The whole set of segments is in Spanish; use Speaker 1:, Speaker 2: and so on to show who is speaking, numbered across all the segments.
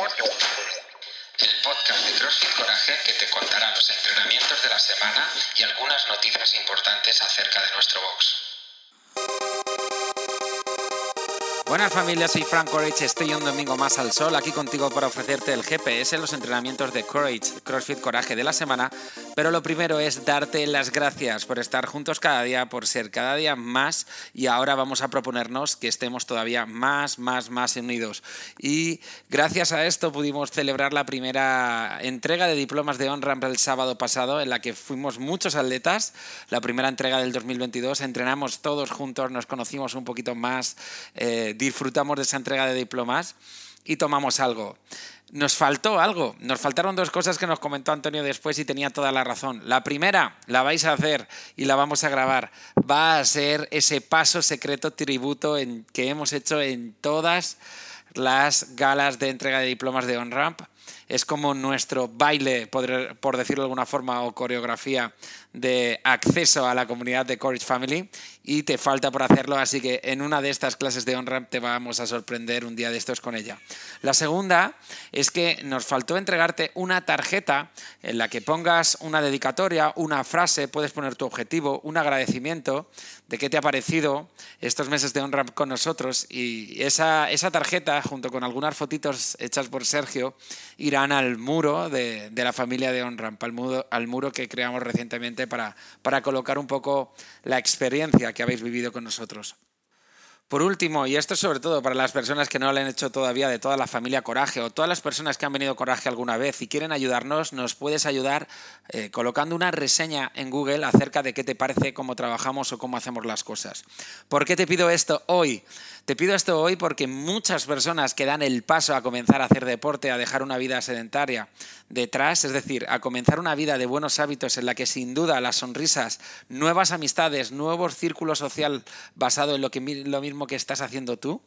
Speaker 1: el podcast de CrossFit Coraje que te contará los entrenamientos de la semana y algunas noticias importantes acerca de nuestro box.
Speaker 2: Buenas familias, soy Frank Courage, estoy un domingo más al sol aquí contigo para ofrecerte el GPS, los entrenamientos de Courage, CrossFit Coraje de la semana, pero lo primero es darte las gracias por estar juntos cada día, por ser cada día más y ahora vamos a proponernos que estemos todavía más, más, más unidos. Y gracias a esto pudimos celebrar la primera entrega de diplomas de OnRamp el sábado pasado, en la que fuimos muchos atletas, la primera entrega del 2022, entrenamos todos juntos, nos conocimos un poquito más. Eh, disfrutamos de esa entrega de diplomas y tomamos algo. Nos faltó algo, nos faltaron dos cosas que nos comentó Antonio después y tenía toda la razón. La primera, la vais a hacer y la vamos a grabar, va a ser ese paso secreto tributo que hemos hecho en todas las galas de entrega de diplomas de OnRamp. Es como nuestro baile, por, por decirlo de alguna forma, o coreografía de acceso a la comunidad de Courage Family y te falta por hacerlo, así que en una de estas clases de OnRamp te vamos a sorprender un día de estos con ella. La segunda es que nos faltó entregarte una tarjeta en la que pongas una dedicatoria, una frase, puedes poner tu objetivo, un agradecimiento de qué te ha parecido estos meses de OnRamp con nosotros y esa, esa tarjeta junto con algunas fotitos hechas por Sergio al muro de, la familia de OnRamp, al muro, al muro que creamos recientemente para, para colocar un poco la experiencia que habéis vivido con nosotros. Por último, y esto es sobre todo para las personas que no lo han hecho todavía de toda la familia Coraje o todas las personas que han venido Coraje alguna vez y quieren ayudarnos, nos puedes ayudar eh, colocando una reseña en Google acerca de qué te parece cómo trabajamos o cómo hacemos las cosas. ¿Por qué te pido esto hoy? Te pido esto hoy porque muchas personas que dan el paso a comenzar a hacer deporte, a dejar una vida sedentaria detrás, es decir, a comenzar una vida de buenos hábitos en la que sin duda las sonrisas, nuevas amistades, nuevos círculos social basado en lo, que, lo mismo que estás haciendo tú,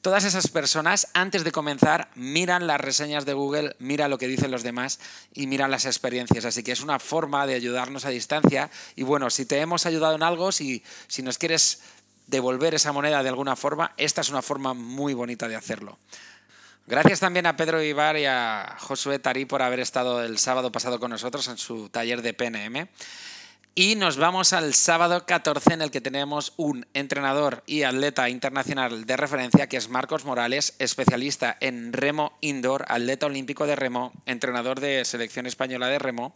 Speaker 2: todas esas personas antes de comenzar miran las reseñas de Google, miran lo que dicen los demás y miran las experiencias. Así que es una forma de ayudarnos a distancia y bueno, si te hemos ayudado en algo, si, si nos quieres devolver esa moneda de alguna forma, esta es una forma muy bonita de hacerlo. Gracias también a Pedro Ibar y a Josué Tarí por haber estado el sábado pasado con nosotros en su taller de PNM. Y nos vamos al sábado 14 en el que tenemos un entrenador y atleta internacional de referencia que es Marcos Morales, especialista en remo indoor, atleta olímpico de remo, entrenador de selección española de remo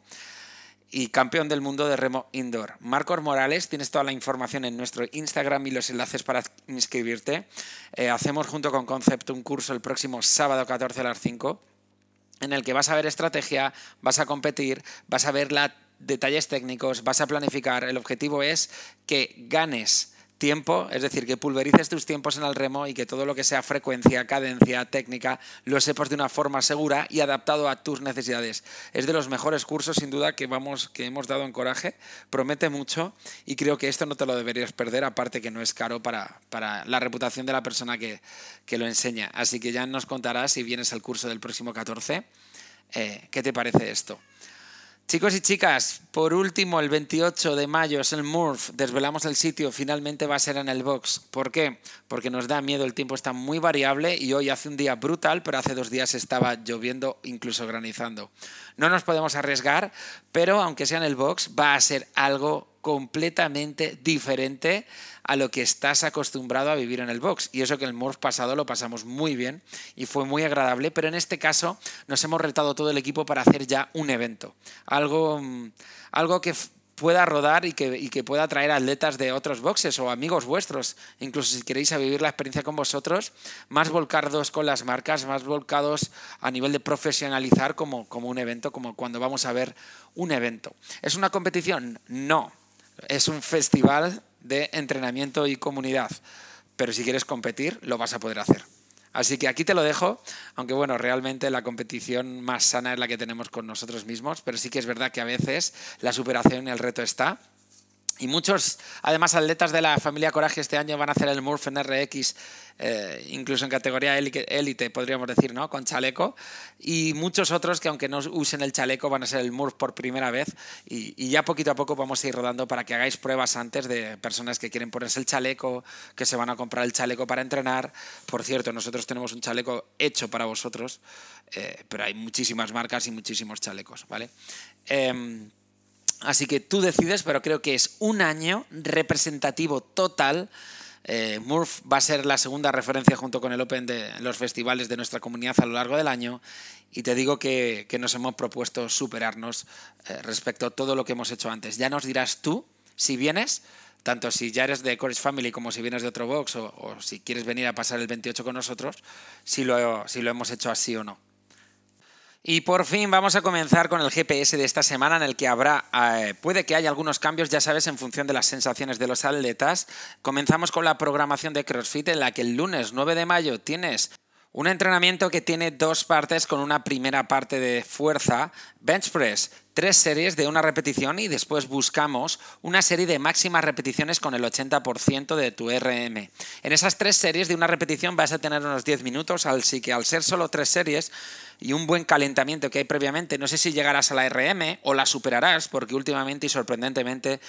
Speaker 2: y campeón del mundo de remo indoor. Marcos Morales, tienes toda la información en nuestro Instagram y los enlaces para inscribirte. Eh, hacemos junto con Concept un curso el próximo sábado 14 a las 5 en el que vas a ver estrategia, vas a competir, vas a ver detalles técnicos, vas a planificar. El objetivo es que ganes tiempo, es decir, que pulverices tus tiempos en el remo y que todo lo que sea frecuencia, cadencia, técnica, lo sepas de una forma segura y adaptado a tus necesidades. Es de los mejores cursos, sin duda, que, vamos, que hemos dado en Coraje. Promete mucho y creo que esto no te lo deberías perder, aparte que no es caro para, para la reputación de la persona que, que, lo enseña. Así que ya nos contarás si vienes al curso del próximo 14. Eh, ¿Qué te parece esto? Chicos y chicas, por último, el 28 de mayo es el Murph, desvelamos el sitio, finalmente va a ser en el box. ¿Por qué? Porque nos da miedo, el tiempo está muy variable y hoy hace un día brutal, pero hace dos días estaba lloviendo, incluso granizando. No nos podemos arriesgar, pero aunque sea en el box, va a ser algo completamente diferente a lo que estás acostumbrado a vivir en el box. Y eso que el Morph pasado lo pasamos muy bien y fue muy agradable, pero en este caso nos hemos retado todo el equipo para hacer ya un evento. Algo, mm, algo que pueda rodar y que, y que, pueda traer atletas de otros boxes o amigos vuestros, incluso si queréis vivir la experiencia con vosotros, más volcados con las marcas, más volcados a nivel de profesionalizar como, como un evento, como cuando vamos a ver un evento. ¿Es una competición? No, es un festival de entrenamiento y comunidad. Pero si quieres competir, lo vas a poder hacer. Así que aquí te lo dejo, aunque bueno, realmente la competición más sana es la que tenemos con nosotros mismos, pero sí que es verdad que a veces la superación y el reto está. Y muchos, además, atletas de la familia Coraje este año van a hacer el Murph en RX, eh, incluso en categoría élite, podríamos decir, ¿no? Con chaleco. Y muchos otros que, aunque no usen el chaleco, van a ser el Murph por primera vez. Y, ya poquito a poco vamos a ir rodando para que hagáis pruebas antes de personas que quieren ponerse el chaleco, que se van a comprar el chaleco para entrenar. Por cierto, nosotros tenemos un chaleco hecho para vosotros, eh, pero hay muchísimas marcas y muchísimos chalecos, ¿vale? Em, Así que tú decides, pero creo que es un año representativo total. Eh, Murph va a ser la segunda referencia junto con el Open de los festivales de nuestra comunidad a lo largo del año. Y te digo que, nos hemos propuesto superarnos eh, respecto a todo lo que hemos hecho antes. Ya nos dirás tú si vienes, tanto si ya eres de Courage Family como si vienes de otro box o, si quieres venir a pasar el 28 con nosotros, si lo, si lo hemos hecho así o no. Y por fin vamos a comenzar con el GPS de esta semana en el que habrá, eh, puede que haya algunos cambios, ya sabes, en función de las sensaciones de los atletas. Comenzamos con la programación de CrossFit en la que el lunes 9 de mayo tienes un entrenamiento que tiene dos partes con una primera parte de fuerza, bench press, tres series de una repetición y después buscamos una serie de máximas repeticiones con el 80% de tu RM. En esas tres series de una repetición vas a tener unos 10 minutos, así que al ser solo tres series y un buen calentamiento que hay previamente, no sé si llegarás a la RM o la superarás, porque últimamente y sorprendentemente,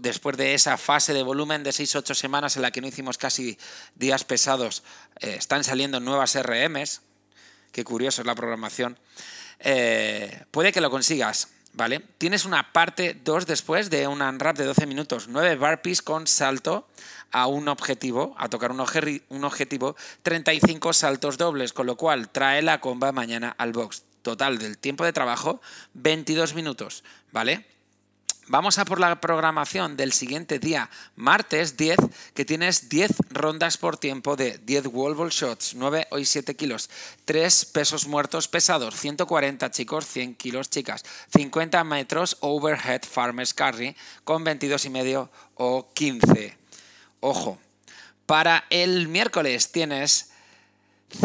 Speaker 2: después de esa fase de volumen de 6-8 semanas en la que no hicimos casi días pesados, eh, están saliendo nuevas RMs. Qué curioso es la programación. Eh, puede que lo consigas. ¿Vale? Tienes una parte 2 después de un unwrap de 12 minutos, 9 burpees con salto a un objetivo, a tocar un, un objetivo, 35 saltos dobles, con lo cual trae la comba mañana al box. Total del tiempo de trabajo, 22 minutos, ¿vale? Vamos a por la programación del siguiente día, martes 10, que tienes 10 rondas por tiempo de 10 wall ball shots, 9 y 7 kilos, 3 pesos muertos pesados, 140 chicos, 100 kilos chicas, 50 metros overhead farmers carry con 22 y medio o 15. Ojo, para el miércoles tienes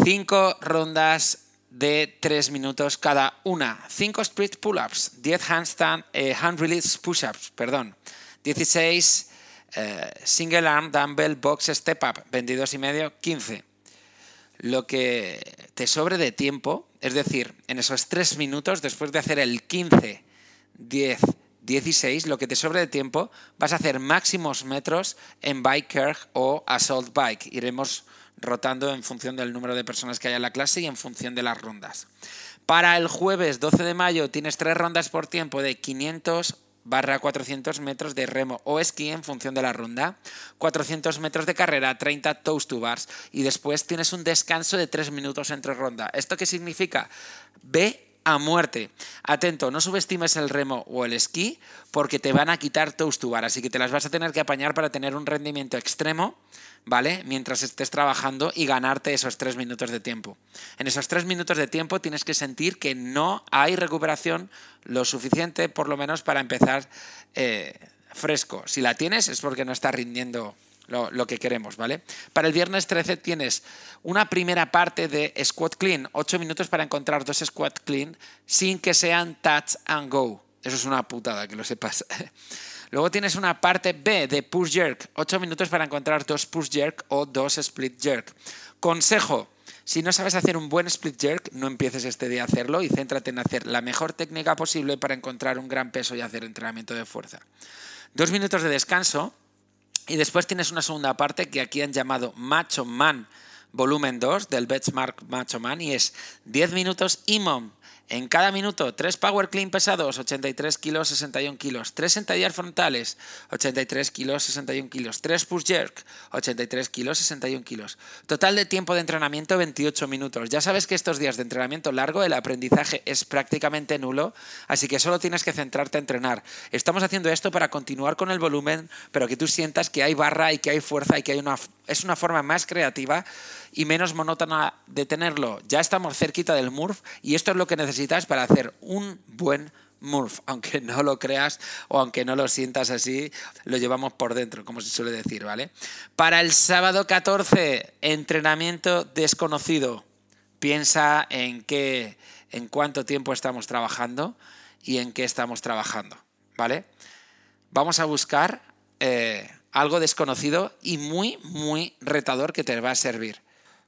Speaker 2: 5 rondas de 3 minutos cada una. 5 split pull-ups, 10 handstand, eh, hand release push-ups, perdón. 16 eh, single arm dumbbell box step up, 22 y medio, 15. Lo que te sobre de tiempo, es decir, en esos 3 minutos, después de hacer el 15, 10, 16, lo que te sobre de tiempo, vas a hacer máximos metros en bike o assault bike. Iremos rotando en función del número de personas que haya en la clase y en función de las rondas. Para el jueves 12 de mayo tienes tres rondas por tiempo de 500 barra 400 metros de remo o esquí en función de la ronda, 400 metros de carrera, 30 toast to bars y después tienes un descanso de 3 minutos entre ronda. ¿Esto qué significa? Ve a muerte. Atento, no subestimes el remo o el esquí porque te van a quitar toast así que te las vas a tener que apañar para tener un rendimiento extremo ¿vale? Mientras estés trabajando y ganarte esos tres minutos de tiempo. En esos tres minutos de tiempo tienes que sentir que no hay recuperación lo suficiente, por lo menos, para empezar eh, fresco. Si la tienes es porque no está rindiendo lo, que queremos, ¿vale? Para el viernes 13 tienes una primera parte de squat clean, ocho minutos para encontrar dos squat clean sin que sean touch and go. Eso es una putada, que lo sepas. Luego tienes una parte B de push jerk, 8 minutos para encontrar dos push jerk o dos split jerk. Consejo, si no sabes hacer un buen split jerk, no empieces este día a hacerlo y céntrate en hacer la mejor técnica posible para encontrar un gran peso y hacer entrenamiento de fuerza. Dos minutos de descanso y después tienes una segunda parte que aquí han llamado Macho Man volumen 2 del Benchmark Macho Man y es 10 minutos IMOM en cada minuto, 3 power clean pesados, 83 kilos, 61 kilos. 3 sentadillas frontales, 83 kilos, 61 kilos. 3 push jerk, 83 kilos, 61 kilos. Total de tiempo de entrenamiento, 28 minutos. Ya sabes que estos días de entrenamiento largo el aprendizaje es prácticamente nulo, así que solo tienes que centrarte a entrenar. Estamos haciendo esto para continuar con el volumen, pero que tú sientas que hay barra y que hay fuerza y que hay una, es una forma más creativa y menos monótona de tenerlo. Ya estamos cerquita del Murph y esto es lo que necesitas para hacer un buen Murph, aunque no lo creas o aunque no lo sientas así, lo llevamos por dentro, como se suele decir, ¿vale? Para el sábado 14, entrenamiento desconocido. Piensa en qué, en cuánto tiempo estamos trabajando y en qué estamos trabajando, ¿vale? Vamos a buscar eh, algo desconocido y muy, muy retador que te va a servir.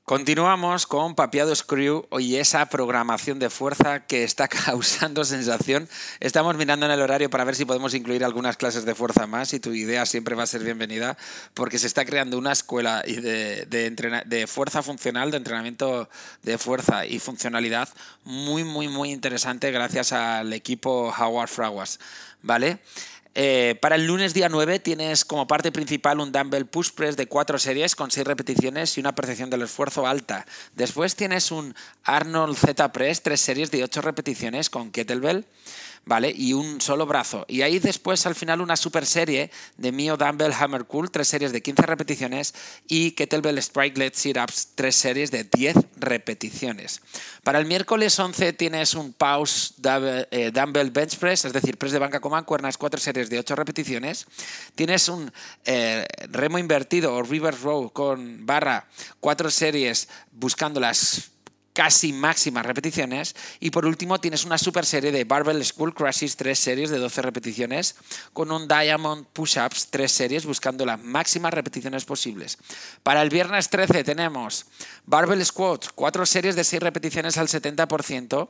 Speaker 2: Continuamos con Papiado Screw y esa programación de fuerza que está causando sensación. Estamos mirando en el horario para ver si podemos incluir algunas clases de fuerza más y tu idea siempre va a ser bienvenida porque se está creando una escuela de, de fuerza funcional, de entrenamiento de fuerza y funcionalidad muy, muy, muy interesante gracias al equipo Howard Fraguas. ¿Vale? Eh, para el lunes día 9 tienes como parte principal un dumbbell push press de cuatro series con seis repeticiones y una percepción del esfuerzo alta. Después tienes un Arnold Z Press, tres series de ocho repeticiones con kettlebell. ¿Vale? Y un solo brazo. Y ahí después al final una super serie de Mio Dumbbell Hammer Cool, tres series de 15 repeticiones y Kettlebell Strike Sit-Ups, tres series de 10 repeticiones. Para el miércoles 11 tienes un Pause eh, Dumbbell Bench Press, es decir, press de banca con mancuernas, cuatro series de 8 repeticiones. Tienes un eh, remo invertido o reverse row con barra, cuatro series buscando las casi máximas repeticiones. Y por último tienes una super serie de Barbell School Crushes, tres series de 12 repeticiones, con un Diamond Push-Ups, tres series, buscando las máximas repeticiones posibles. Para el viernes 13 tenemos Barbell Squat, cuatro series de 6 repeticiones al 70%.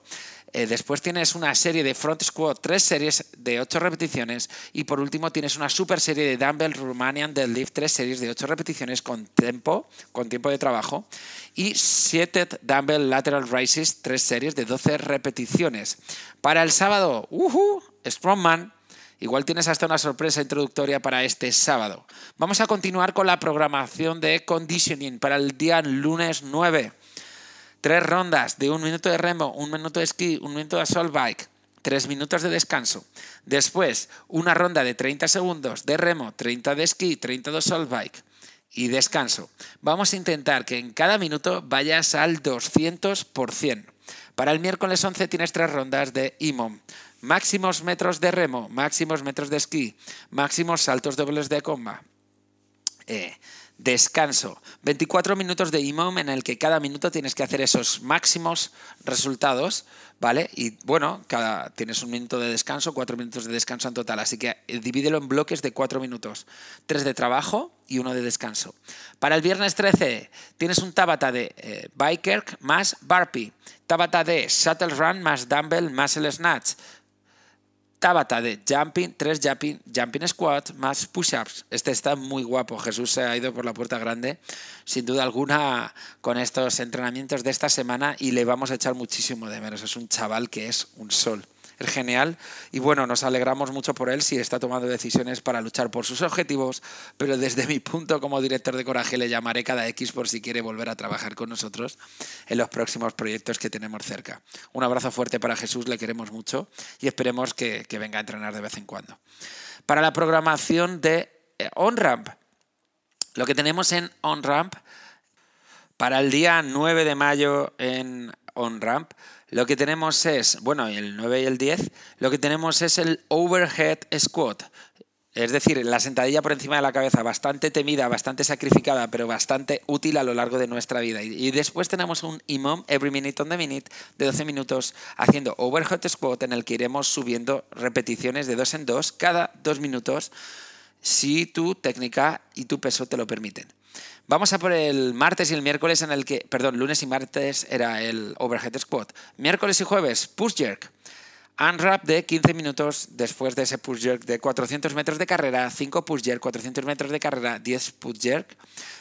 Speaker 2: Eh, después tienes una serie de Front Squat, tres series de 8 repeticiones. Y por último tienes una super serie de Dumbbell Romanian Deadlift, tres series de 8 repeticiones con tiempo, con tiempo de trabajo y 7 Dumbbell Lateral Raises, tres series de 12 repeticiones. Para el sábado, uh Strongman, igual tienes hasta una sorpresa introductoria para este sábado. Vamos a continuar con la programación de conditioning para el día lunes 9. Tres rondas de un minuto de remo, un minuto de esquí, un minuto de assault bike tres minutos de descanso. Después, una ronda de 30 segundos de remo, 30 de esquí, 30 de assault bike y descanso. Vamos a intentar que en cada minuto vayas al 200%. Para el miércoles 11 tienes tres rondas de IMOM. Máximos metros de remo, máximos metros de esquí, máximos saltos dobles de comba. Eh, descanso. 24 minutos de IMOM en el que cada minuto tienes que hacer esos máximos resultados, ¿vale? Y bueno, cada, tienes un minuto de descanso, cuatro minutos de descanso en total, así que eh, divídelo en bloques de cuatro minutos. Tres de trabajo y uno de descanso. Para el viernes 13 tienes un Tabata de eh, Biker más Barpy, Tabata de Shuttle Run más Dumbbell más el Snatch, Tabata de jumping, tres jumping, jumping squat más push-ups. Este está muy guapo. Jesús se ha ido por la puerta grande, sin duda alguna, con estos entrenamientos de esta semana y le vamos a echar muchísimo de menos. Es un chaval que es un sol es genial y bueno, nos alegramos mucho por él si está tomando decisiones para luchar por sus objetivos, pero desde mi punto como director de Coraje le llamaré cada X por si quiere volver a trabajar con nosotros en los próximos proyectos que tenemos cerca. Un abrazo fuerte para Jesús, le queremos mucho y esperemos que, que venga a entrenar de vez en cuando. Para la programación de eh, OnRamp, lo que tenemos en OnRamp para el día 9 de mayo en OnRamp lo que tenemos es, bueno, el 9 y el 10, lo que tenemos es el overhead squat. Es decir, la sentadilla por encima de la cabeza, bastante temida, bastante sacrificada, pero bastante útil a lo largo de nuestra vida. Y después tenemos un IMOM, Every Minute on the Minute, de 12 minutos, haciendo overhead squat, en el que iremos subiendo repeticiones de dos en dos cada dos minutos, si tu técnica y tu peso te lo permiten. Vamos a por el martes y el miércoles en el que, perdón, lunes y martes era el overhead squat. Miércoles y jueves, push jerk. Unwrap de 15 minutos después de ese push jerk de 400 metros de carrera, 5 push jerk, 400 metros de carrera, 10 push jerk.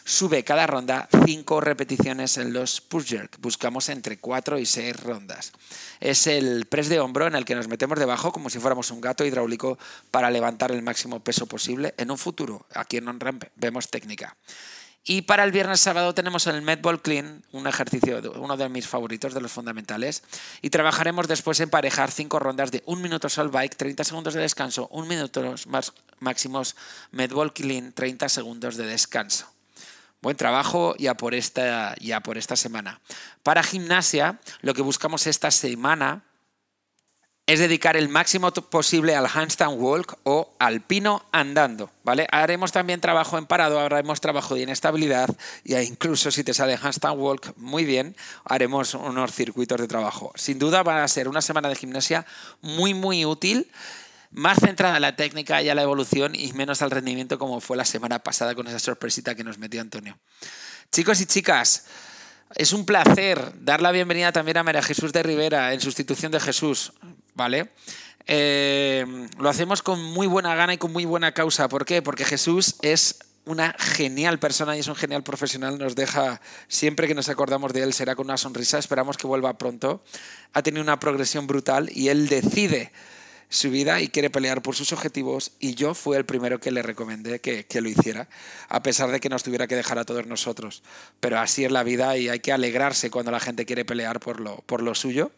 Speaker 2: Sube cada ronda 5 repeticiones en los push jerk. Buscamos entre 4 y 6 rondas. Es el press de hombro en el que nos metemos debajo como si fuéramos un gato hidráulico para levantar el máximo peso posible en un futuro. Aquí en OnRamp vemos técnica. Y para el viernes sábado tenemos el Medball Clean, un ejercicio, uno de mis favoritos, de los fundamentales. Y trabajaremos después en parejar cinco rondas de un minuto sol bike, 30 segundos de descanso, un minuto más máximos Medball Clean, 30 segundos de descanso. Buen trabajo ya por esta, ya por esta semana. Para gimnasia, lo que buscamos esta semana es dedicar el máximo posible al handstand walk o alpino andando, ¿vale? Haremos también trabajo en parado, haremos trabajo de inestabilidad e incluso si te sale handstand walk muy bien, haremos unos circuitos de trabajo. Sin duda va a ser una semana de gimnasia muy muy útil más centrada en la técnica y a la evolución y menos al rendimiento como fue la semana pasada con esa sorpresita que nos metió Antonio. Chicos y chicas, es un placer dar la bienvenida también a María Jesús de Rivera en sustitución de Jesús, ¿vale? Eh, lo hacemos con muy buena gana y con muy buena causa. ¿Por qué? Porque Jesús es una genial persona y es un genial profesional. Nos deja, siempre que nos acordamos de él, será con una sonrisa. Esperamos que vuelva pronto. Ha tenido una progresión brutal y él decide su vida y quiere pelear por sus objetivos y yo fui el primero que le recomendé que, lo hiciera, a pesar de que nos tuviera que dejar a todos nosotros. Pero así es la vida y hay que alegrarse cuando la gente quiere pelear por lo, por lo suyo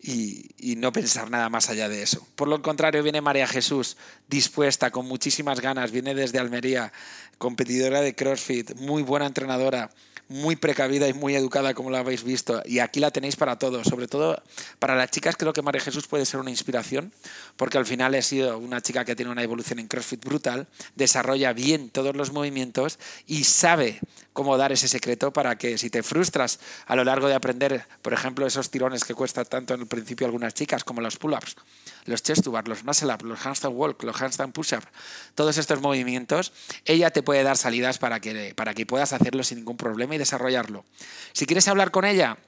Speaker 2: y, y, no pensar nada más allá de eso. Por lo contrario, viene María Jesús dispuesta, con muchísimas ganas, viene desde Almería, competidora de CrossFit, muy buena entrenadora, muy precavida y muy educada, como la habéis visto. Y aquí la tenéis para todos, sobre todo para las chicas. Creo que María Jesús puede ser una inspiración, porque al final ha sido una chica que tiene una evolución en CrossFit brutal, desarrolla bien todos los movimientos y sabe cómo dar ese secreto para que si te frustras a lo largo de aprender, por ejemplo, esos tirones que cuesta tanto en el principio algunas chicas, como los pull-ups, los chest to bar, los muscle up, los handstand walk, los handstand push-up, todos estos movimientos, ella te puede dar salidas para que, para que puedas hacerlo sin ningún problema y desarrollarlo. Si quieres hablar con ella,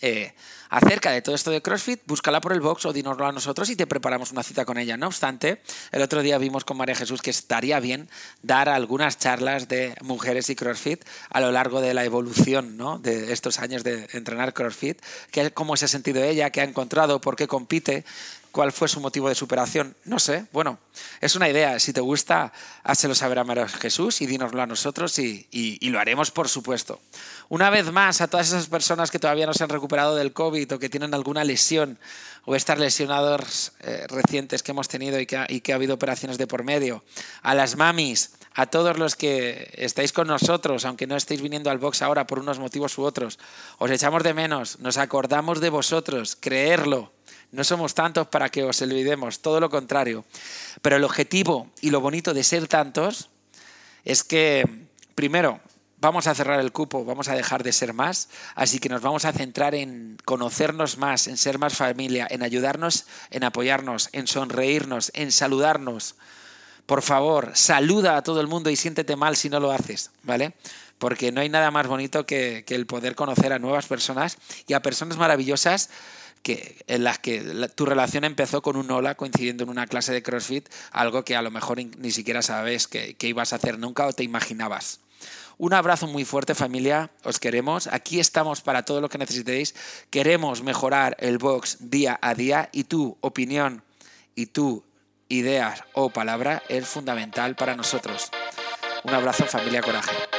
Speaker 2: eh, acerca de todo esto de CrossFit, búscala por el box o dinoslo a nosotros y te preparamos una cita con ella. No obstante, el otro día vimos con María Jesús que estaría bien dar algunas charlas de mujeres y CrossFit a lo largo de la evolución ¿no? de estos años de entrenar CrossFit, cómo se ha sentido ella, qué ha encontrado, por qué compite, cuál fue su motivo de superación. No sé, bueno, es una idea. Si te gusta, házelo saber a María Jesús y dínoslo a nosotros y, lo haremos, por supuesto. Una vez más, a todas esas personas que todavía no se han recuperado del COVID o que tienen alguna lesión o estas lesionados eh, recientes que hemos tenido y que, y que ha habido operaciones de por medio, a las mamis, a todos los que estáis con nosotros, aunque no estéis viniendo al box ahora por unos motivos u otros, os echamos de menos, nos acordamos de vosotros, creerlo. No somos tantos para que os olvidemos, todo lo contrario. Pero el objetivo y lo bonito de ser tantos es que, primero, vamos a cerrar el cupo, vamos a dejar de ser más, así que nos vamos a centrar en conocernos más, en ser más familia, en ayudarnos, en apoyarnos, en sonreírnos, en saludarnos. Por favor, saluda a todo el mundo y siéntete mal si no lo haces, ¿vale? Porque no hay nada más bonito que, que el poder conocer a nuevas personas y a personas maravillosas en las que tu relación empezó con un hola coincidiendo en una clase de CrossFit, algo que a lo mejor ni siquiera sabes que, que ibas a hacer nunca o te imaginabas. Un abrazo muy fuerte familia, os queremos. Aquí estamos para todo lo que necesitéis. Queremos mejorar el box día a día y tu opinión y tu idea o palabra es fundamental para nosotros. Un abrazo familia Coraje.